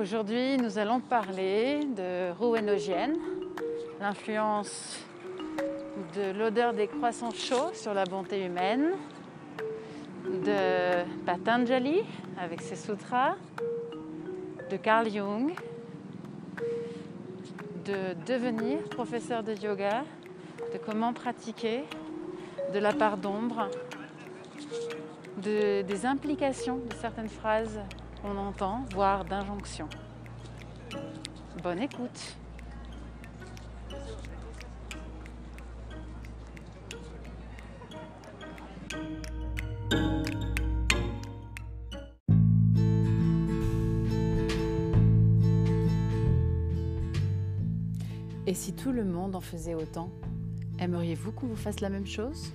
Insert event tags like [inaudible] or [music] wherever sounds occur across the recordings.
Aujourd'hui, nous allons parler de Rouen-Ogienne, l'influence de l'odeur des croissants chauds sur la bonté humaine, de Patanjali avec ses sutras, de Carl Jung, de devenir professeur de yoga, de comment pratiquer, de la part d'ombre, de, des implications de certaines phrases qu'on entend, voire d'injonctions. Bonne écoute. Et si tout le monde en faisait autant, aimeriez-vous qu'on vous fasse la même chose?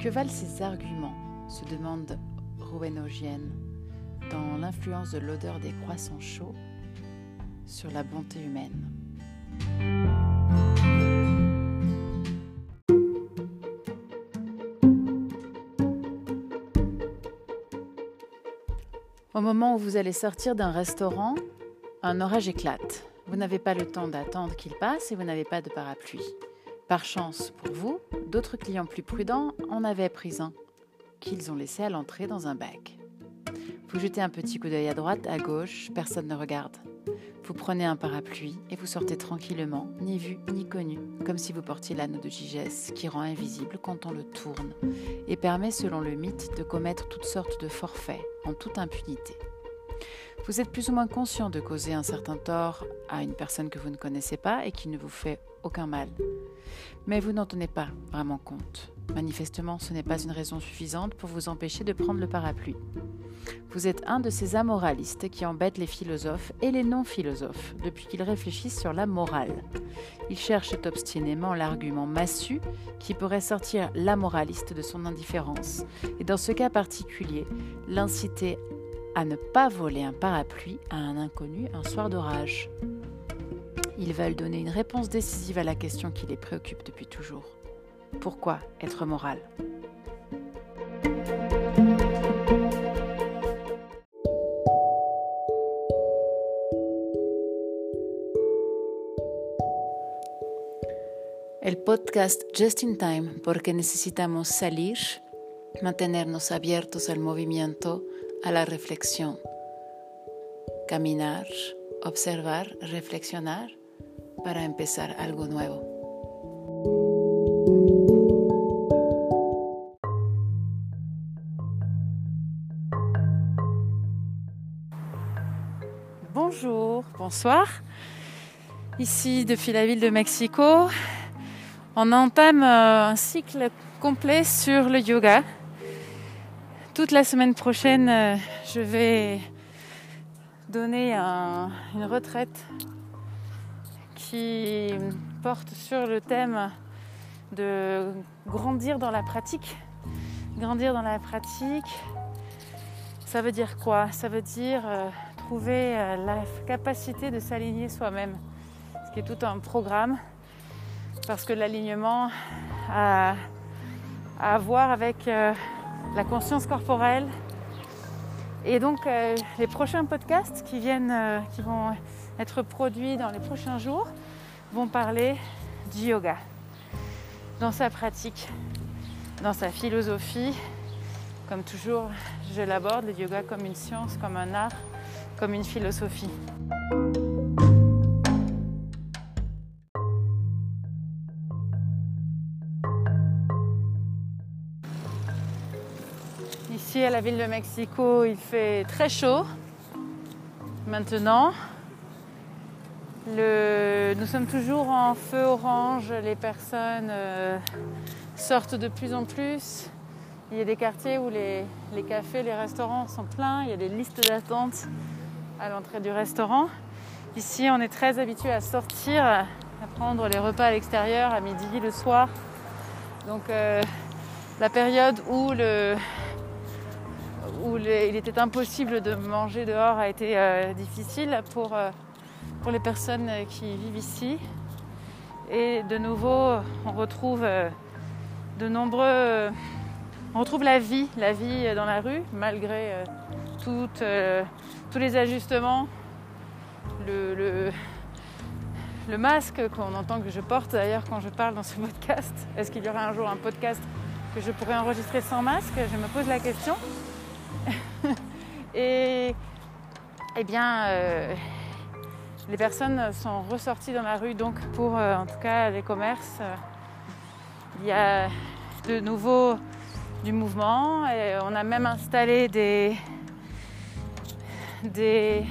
Que valent ces arguments? se demande Rouen-Ogienne dans l'influence de l'odeur des croissants chauds sur la bonté humaine. Au moment où vous allez sortir d'un restaurant, un orage éclate. Vous n'avez pas le temps d'attendre qu'il passe et vous n'avez pas de parapluie. Par chance pour vous, d'autres clients plus prudents en avaient pris un, qu'ils ont laissé à l'entrée dans un bac. Vous jetez un petit coup d'œil à droite, à gauche, personne ne regarde. Vous prenez un parapluie et vous sortez tranquillement, ni vu ni connu, comme si vous portiez l'anneau de Gigès qui rend invisible quand on le tourne et permet, selon le mythe, de commettre toutes sortes de forfaits en toute impunité. Vous êtes plus ou moins conscient de causer un certain tort à une personne que vous ne connaissez pas et qui ne vous fait aucun mal. Mais vous n'en tenez pas vraiment compte. Manifestement, ce n'est pas une raison suffisante pour vous empêcher de prendre le parapluie. Vous êtes un de ces amoralistes qui embêtent les philosophes et les non-philosophes depuis qu'ils réfléchissent sur la morale. Ils cherchent obstinément l'argument massu qui pourrait sortir l'amoraliste de son indifférence et dans ce cas particulier, l'inciter à ne pas voler un parapluie à un inconnu un soir d'orage. Ils veulent donner une réponse décisive à la question qui les préoccupe depuis toujours. Pourquoi être moral El podcast Just in Time porque necesitamos salir, mantenernos abiertos al movimiento, a la reflexión, caminar, observar, reflexionar para empezar algo nuevo. Bonsoir. Ici depuis la ville de Mexico, on entame euh, un cycle complet sur le yoga. Toute la semaine prochaine, euh, je vais donner un- une retraite qui porte sur le thème de grandir dans la pratique. Grandir dans la pratique, ça veut dire quoi? Ça veut dire euh, trouver euh, la capacité de s'aligner soi-même, ce qui est tout un programme, parce que l'alignement a à voir avec euh, la conscience corporelle. Et donc euh, les prochains podcasts qui viennent, qui vont être produits dans les prochains jours, vont parler du yoga, dans sa pratique, dans sa philosophie. Comme toujours, je l'aborde, le yoga comme une science, comme un art, comme une philosophie. Ici à la ville de Mexico, il fait très chaud maintenant. Nous sommes toujours en feu orange, les personnes euh, sortent de plus en plus. Il y a des quartiers où les, les cafés, les restaurants sont pleins, il y a des listes d'attente à l'entrée du restaurant. Ici, on est très habitué à sortir, à prendre les repas à l'extérieur, à midi, le soir. Donc euh, la période où, il était impossible de manger dehors a été euh, difficile pour, euh, pour les personnes qui vivent ici. Et de nouveau, on retrouve de nombreux. On retrouve la vie, la vie dans la rue, malgré euh, tous les ajustements le, le, masque qu'on entend que je porte d'ailleurs quand je parle dans ce podcast. Est-ce qu'il y aura un jour un podcast que je pourrais enregistrer sans masque? Je me pose la question. [laughs] Et eh bien, euh, les personnes sont ressorties dans la rue donc pour euh, en tout cas les commerces. il y a de nouveau du mouvement et on a même installé des, des,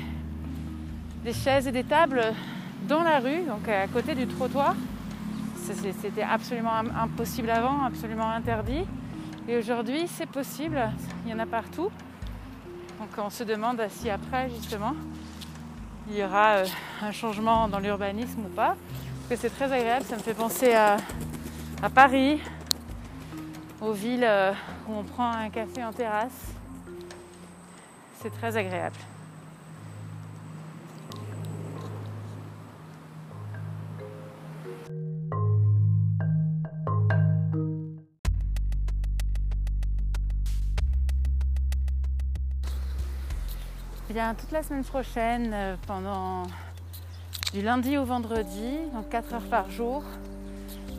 chaises et des tables dans la rue, donc à côté du trottoir. C'était absolument impossible avant, absolument interdit. Et aujourd'hui, c'est possible, il y en a partout. Donc on se demande si après, justement, il y aura euh, un changement dans l'urbanisme ou pas. Parce que c'est très agréable, ça me fait penser à, Paris, aux villes euh, où on prend un café en terrasse. C'est très agréable. Toute la semaine prochaine, euh, pendant du lundi au vendredi, donc 4 heures par jour,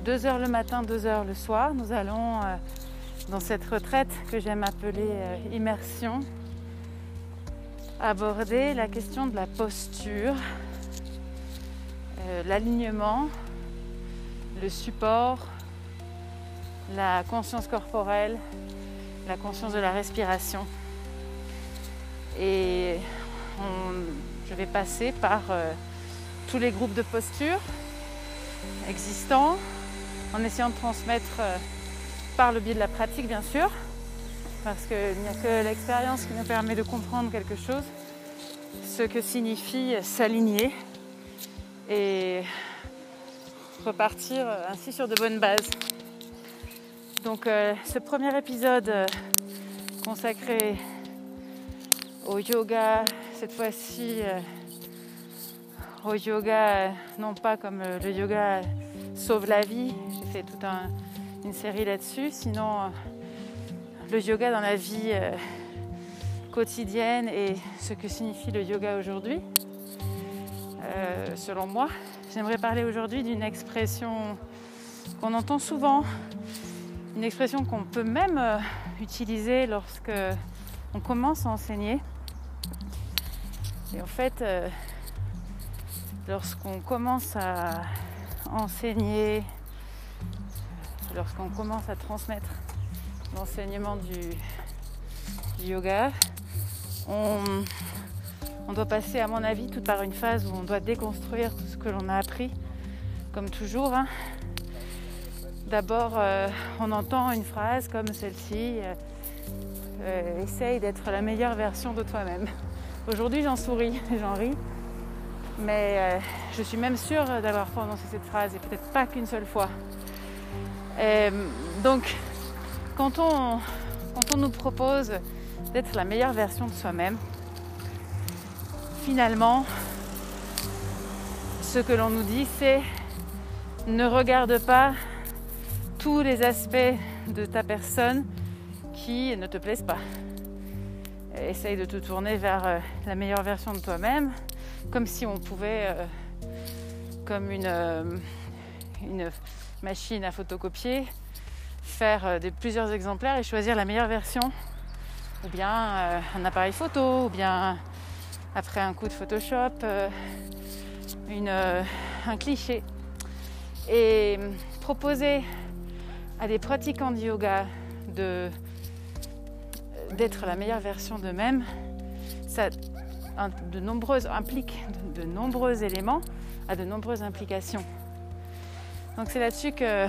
2 heures le matin, 2 heures le soir, nous allons euh, dans cette retraite que j'aime appeler euh, immersion, aborder la question de la posture, l'alignement, le support, la conscience corporelle, la conscience de la respiration. Et je vais passer par euh, tous les groupes de posture existants, en essayant de transmettre euh, par le biais de la pratique, bien sûr, parce qu'il n'y a que l'expérience qui nous permet de comprendre quelque chose, ce que signifie s'aligner et repartir ainsi sur de bonnes bases. Donc euh, ce premier épisode consacré au yoga, cette fois-ci euh, au yoga, euh, non pas comme euh, le yoga sauve la vie, j'ai fait toute une série là-dessus, sinon le yoga dans la vie quotidienne et ce que signifie le yoga aujourd'hui. selon moi, j'aimerais parler aujourd'hui d'une expression qu'on entend souvent, une expression qu'on peut même utiliser lorsque on commence à enseigner. Et en fait, euh, lorsqu'on commence à enseigner, lorsqu'on commence à transmettre l'enseignement du, yoga, on, doit passer, à mon avis, tout par une phase où on doit déconstruire tout ce que l'on a appris, comme toujours. Hein. D'abord, euh, on entend une phrase comme celle-ci euh, essaye d'être la meilleure version de toi-même. Aujourd'hui, j'en souris, [laughs] j'en ris. Mais euh, je suis même sûre d'avoir prononcé cette phrase et peut-être pas qu'une seule fois. Euh, donc, quand on, quand on nous propose d'être la meilleure version de soi-même, finalement, ce que l'on nous dit, c'est ne regarde pas tous les aspects de ta personne qui ne te plaisent pas essaye de te tourner vers euh, la meilleure version de toi-même, comme si on pouvait, euh, comme une, euh, une, machine à photocopier, faire plusieurs exemplaires et choisir la meilleure version, ou bien un appareil photo, ou bien après un coup de Photoshop, un cliché. Et proposer à des pratiquants de yoga de d'être la meilleure version d'eux-mêmes, ça de nombreuses, implique de, de nombreux éléments, a de nombreuses implications. Donc c'est là-dessus que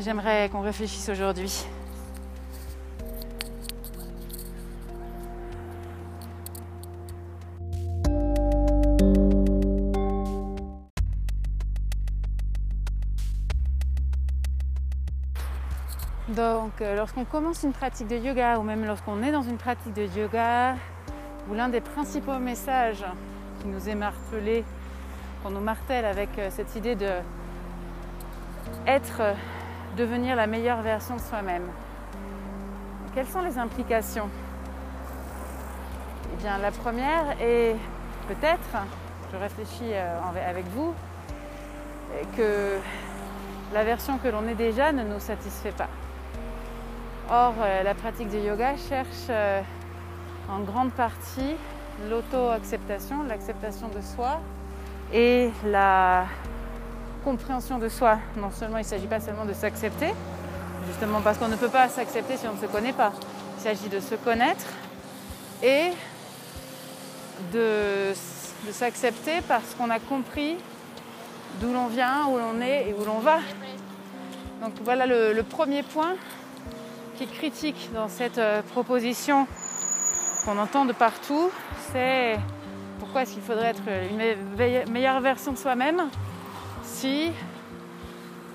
j'aimerais qu'on réfléchisse aujourd'hui. Euh, lorsqu'on commence une pratique de yoga ou même lorsqu'on est dans une pratique de yoga, où l'un des principaux messages qui nous est martelé, qu'on nous martèle avec euh, cette idée de être, euh, devenir la meilleure version de soi-même. Quelles sont les implications? Eh bien la première est peut-être, je réfléchis avec vous, que la version que l'on est déjà ne nous satisfait pas. Or, euh, la pratique du yoga cherche euh, en grande partie l'auto-acceptation, l'acceptation de soi et la compréhension de soi. Non seulement il ne s'agit pas seulement de s'accepter, justement parce qu'on ne peut pas s'accepter si on ne se connaît pas. Il s'agit de se connaître et de, s'accepter parce qu'on a compris d'où l'on vient, où l'on est et où l'on va. Donc voilà le, premier point qui est critique dans cette euh, proposition qu'on entend de partout, c'est pourquoi est-ce qu'il faudrait être une meilleure version de soi-même si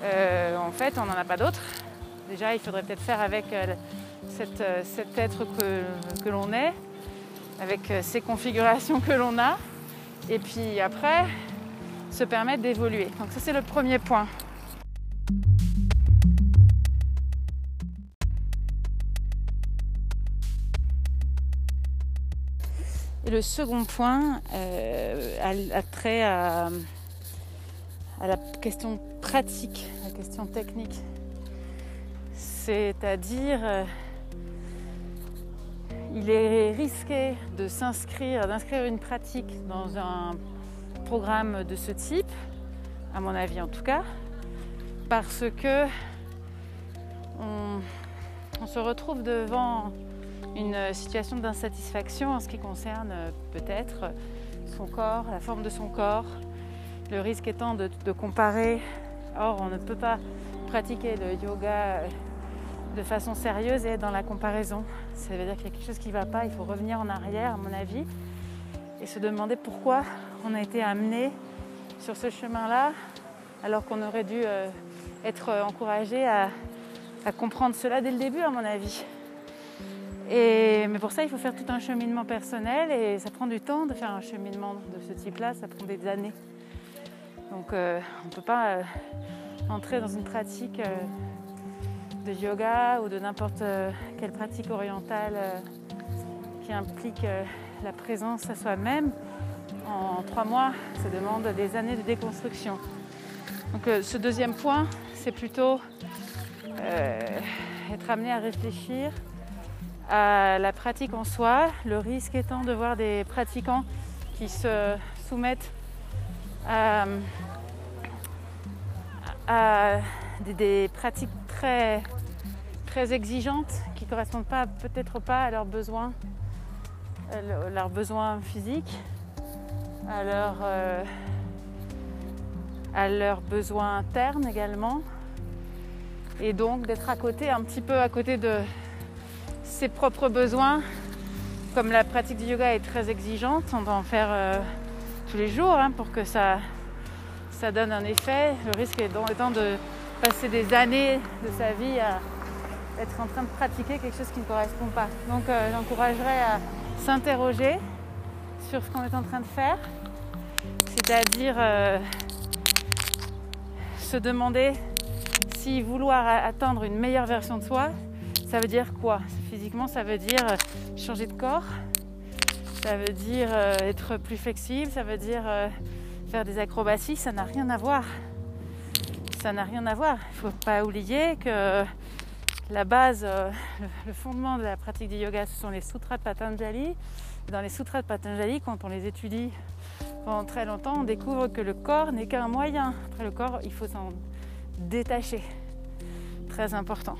euh, en fait on n'en a pas d'autre? Déjà il faudrait peut-être faire avec euh, cet être que l'on est avec ces configurations que l'on a. Et puis après, se permettre d'évoluer. Donc ça c'est le premier point. Le second point euh, a, trait à, à, la question pratique, la question technique. C'est-à-dire euh, il est risqué de s'inscrire, d'inscrire une pratique dans un programme de ce type, à mon avis en tout cas, parce que on, se retrouve devant une situation d'insatisfaction en ce qui concerne peut-être son corps, la forme de son corps, le risque étant de, comparer. Or, on ne peut pas pratiquer le yoga de façon sérieuse et être dans la comparaison. Ça veut dire qu'il y a quelque chose qui ne va pas, il faut revenir en arrière à mon avis et se demander pourquoi on a été amené sur ce chemin-là alors qu'on aurait dû euh, être encouragé à, comprendre cela dès le début à mon avis. Mais pour ça, il faut faire tout un cheminement personnel et ça prend du temps de faire un cheminement de ce type-là, ça prend des années. Donc euh, on ne peut pas euh, entrer dans une pratique de yoga ou de n'importe euh, quelle pratique orientale euh, qui implique euh, la présence à soi-même, en trois mois, ça demande des années de déconstruction. Donc ce deuxième point, c'est plutôt être amené à réfléchir à la pratique en soi, le risque étant de voir des pratiquants qui se soumettent à, des pratiques très, très exigeantes qui ne correspondent pas, peut-être pas à leurs besoins, leurs besoins physiques, euh, à leurs besoins internes également. Et donc d'être à côté, un petit peu à côté de ses propres besoins. Comme la pratique du yoga est très exigeante, on doit en faire euh, tous les jours hein, pour que ça, ça donne un effet. Le risque étant de passer des années de sa vie à être en train de pratiquer quelque chose qui ne correspond pas. Donc euh, j'encouragerais à s'interroger sur ce qu'on est en train de faire, c'est-à-dire euh, se demander si vouloir atteindre une meilleure version de soi, ça veut dire quoi? Physiquement, ça veut dire euh, changer de corps, ça veut dire être plus flexible, ça veut dire faire des acrobaties, ça n'a rien à voir ça n'a rien à voir. Il ne faut pas oublier que la base, euh, le fondement de la pratique du yoga, ce sont les sutras de Patanjali. Dans les sutras de Patanjali, quand on les étudie pendant très longtemps, on découvre que le corps n'est qu'un moyen. Après le corps, il faut s'en détacher. Très important.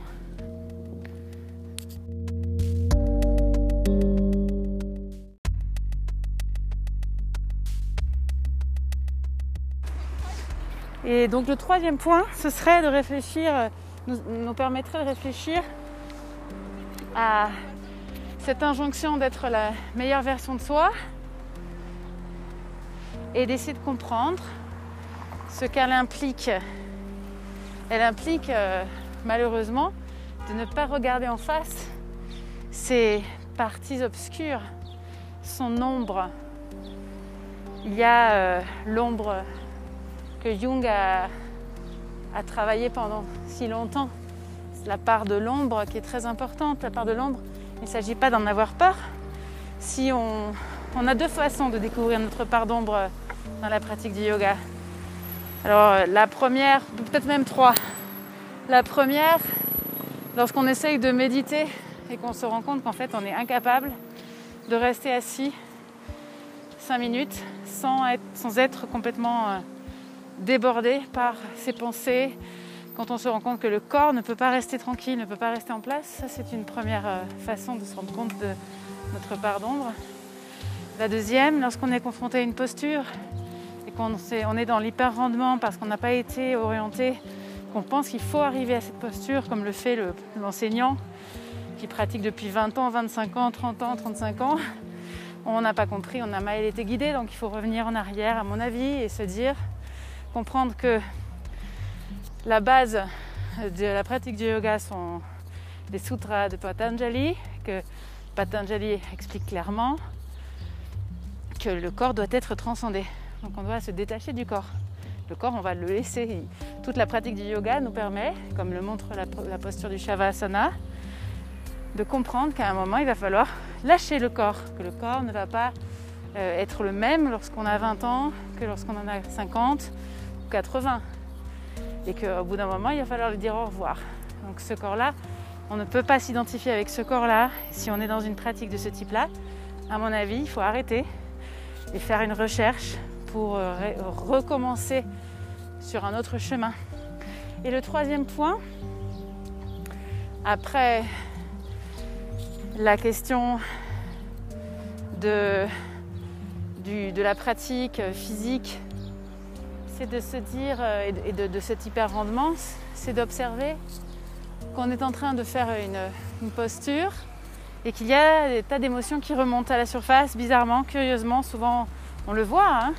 Et donc le troisième point, ce serait de réfléchir, euh, nous, permettrait de réfléchir à cette injonction d'être la meilleure version de soi et d'essayer de comprendre ce qu'elle implique. Elle implique euh, malheureusement de ne pas regarder en face ces parties obscures, son ombre. Il y a euh, l'ombre que Jung a, travaillé pendant si longtemps. La part de l'ombre qui est très importante. La part de l'ombre, il ne s'agit pas d'en avoir peur. Si on, a deux façons de découvrir notre part d'ombre dans la pratique du yoga. Alors la première, peut-être même trois. La première, lorsqu'on essaye de méditer et qu'on se rend compte qu'en fait on est incapable de rester assis cinq minutes sans être, sans être complètement euh, débordé par ses pensées, quand on se rend compte que le corps ne peut pas rester tranquille, ne peut pas rester en place, ça c'est une première euh, façon de se rendre compte de notre part d'ombre. La deuxième, lorsqu'on est confronté à une posture et qu'on on est dans l'hyper-rendement parce qu'on n'a pas été orienté, qu'on pense qu'il faut arriver à cette posture, comme le fait l'enseignant qui pratique depuis 20 ans, 25 ans, 30 ans, 35 ans, on n'a pas compris, on a mal été guidé, donc il faut revenir en arrière, à mon avis, et se dire, comprendre que la base de la pratique du yoga sont les sutras de Patanjali, que Patanjali explique clairement que le corps doit être transcendé. Donc on doit se détacher du corps. Le corps, on va le laisser. Toute la pratique du yoga nous permet, comme le montre la, posture du Shavasana, de comprendre qu'à un moment, il va falloir lâcher le corps, que le corps ne va pas euh, être le même lorsqu'on a 20 ans que lorsqu'on en a 50 ou 80 et qu'au bout d'un moment, il va falloir lui dire au revoir. Donc ce corps-là, on ne peut pas s'identifier avec ce corps-là. Si on est dans une pratique de ce type-là, à mon avis, il faut arrêter et faire une recherche pour euh, recommencer sur un autre chemin. Et le troisième point, après la question de, de la pratique physique c'est de se dire, euh, et de, cet hyper rendement, c'est d'observer qu'on est en train de faire une, posture et qu'il y a des tas d'émotions qui remontent à la surface, bizarrement, curieusement, souvent on le voit. Hein.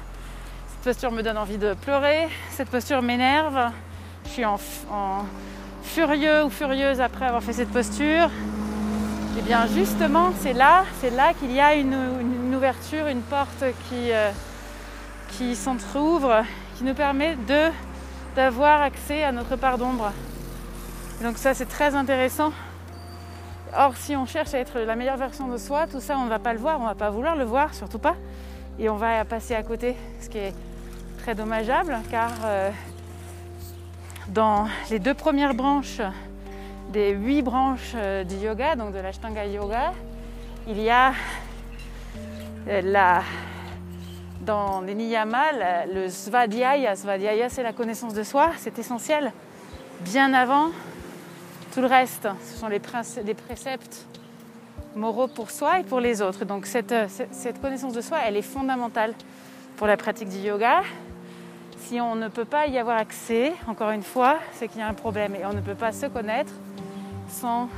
Cette posture me donne envie de pleurer, cette posture m'énerve, je suis en, furieux ou furieuse après avoir fait cette posture. Et eh bien justement, c'est là, c'est là qu'il y a une, ouverture, une porte qui, euh, qui s'entrouvre nous permet de d'avoir accès à notre part d'ombre. Donc ça c'est très intéressant. Or si on cherche à être la meilleure version de soi, tout ça on ne va pas le voir, on ne va pas vouloir le voir, surtout pas. Et on va passer à côté, ce qui est très dommageable car euh, dans les deux premières branches des huit branches euh, du yoga, donc de l'Ashtanga Yoga, il y a euh, la dans les niyamas, le svadhyaya, svadhyaya c'est la connaissance de soi, c'est essentiel. Bien avant tout le reste, ce sont les, préceptes moraux pour soi et pour les autres. Donc cette, cette connaissance de soi, elle est fondamentale pour la pratique du yoga. Si on ne peut pas y avoir accès, encore une fois, c'est qu'il y a un problème et on ne peut pas se connaître sans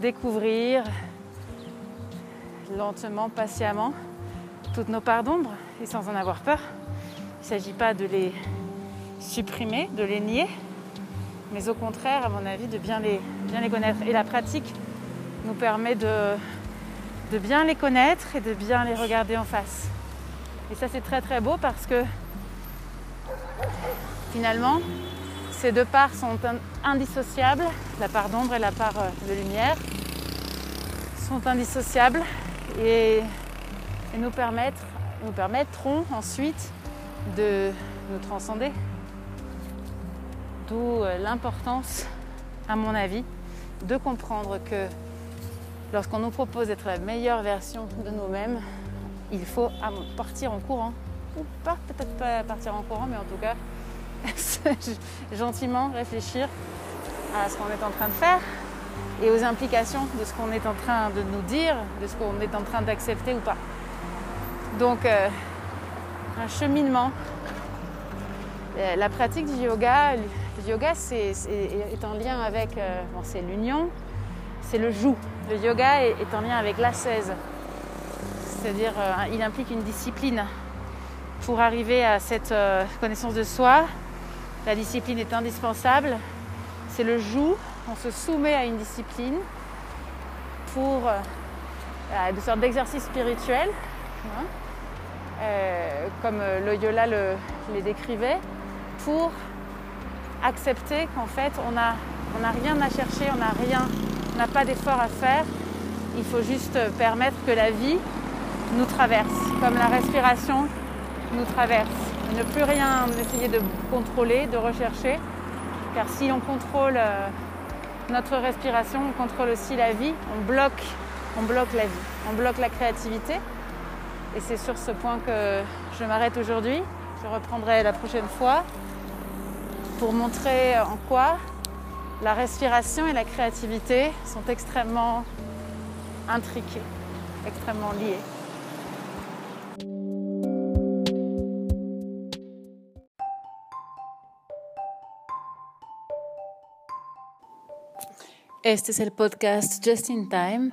découvrir lentement, patiemment toutes nos parts d'ombre et sans en avoir peur. Il ne s'agit pas de les supprimer, de les nier, mais au contraire, à mon avis, de bien les, bien les connaître. Et la pratique nous permet de, de bien les connaître et de bien les regarder en face. Et ça, c'est très très beau parce que finalement, ces deux parts sont indissociables, la part d'ombre et la part de lumière sont indissociables et nous, permettre, nous permettront ensuite de nous transcender. D'où euh, l'importance, à mon avis, de comprendre que lorsqu'on nous propose d'être la meilleure version de nous-mêmes, il faut partir en courant. Ou pas, peut-être pas partir en courant, mais en tout cas, [laughs] gentiment réfléchir à ce qu'on est en train de faire et aux implications de ce qu'on est en train de nous dire, de ce qu'on est en train d'accepter ou pas. Donc, euh, un cheminement. Euh, la pratique du yoga, le yoga c'est, est, en lien avec, euh, c'est l'union, c'est le joug. Le yoga est, en lien avec l'ascèse, c'est-à-dire il implique une discipline. Pour arriver à cette connaissance de soi, la discipline est indispensable. C'est le joug, on se soumet à une discipline pour de sorte d'exercice spirituel. Hein. Euh, comme Loyola le, les décrivait, pour accepter qu'en fait on n'a on rien à chercher, on n'a rien, n'a pas d'effort à faire. Il faut juste permettre que la vie nous traverse, comme la respiration nous traverse. Ne plus rien essayer de contrôler, de rechercher, car si on contrôle euh, notre respiration, on contrôle aussi la vie, on bloque, on bloque la vie, on bloque la créativité. Et c'est sur ce point que je m'arrête aujourd'hui. Je reprendrai la prochaine fois pour montrer en quoi la respiration et la créativité sont extrêmement intriquées, extrêmement liées. Podcast Just in Time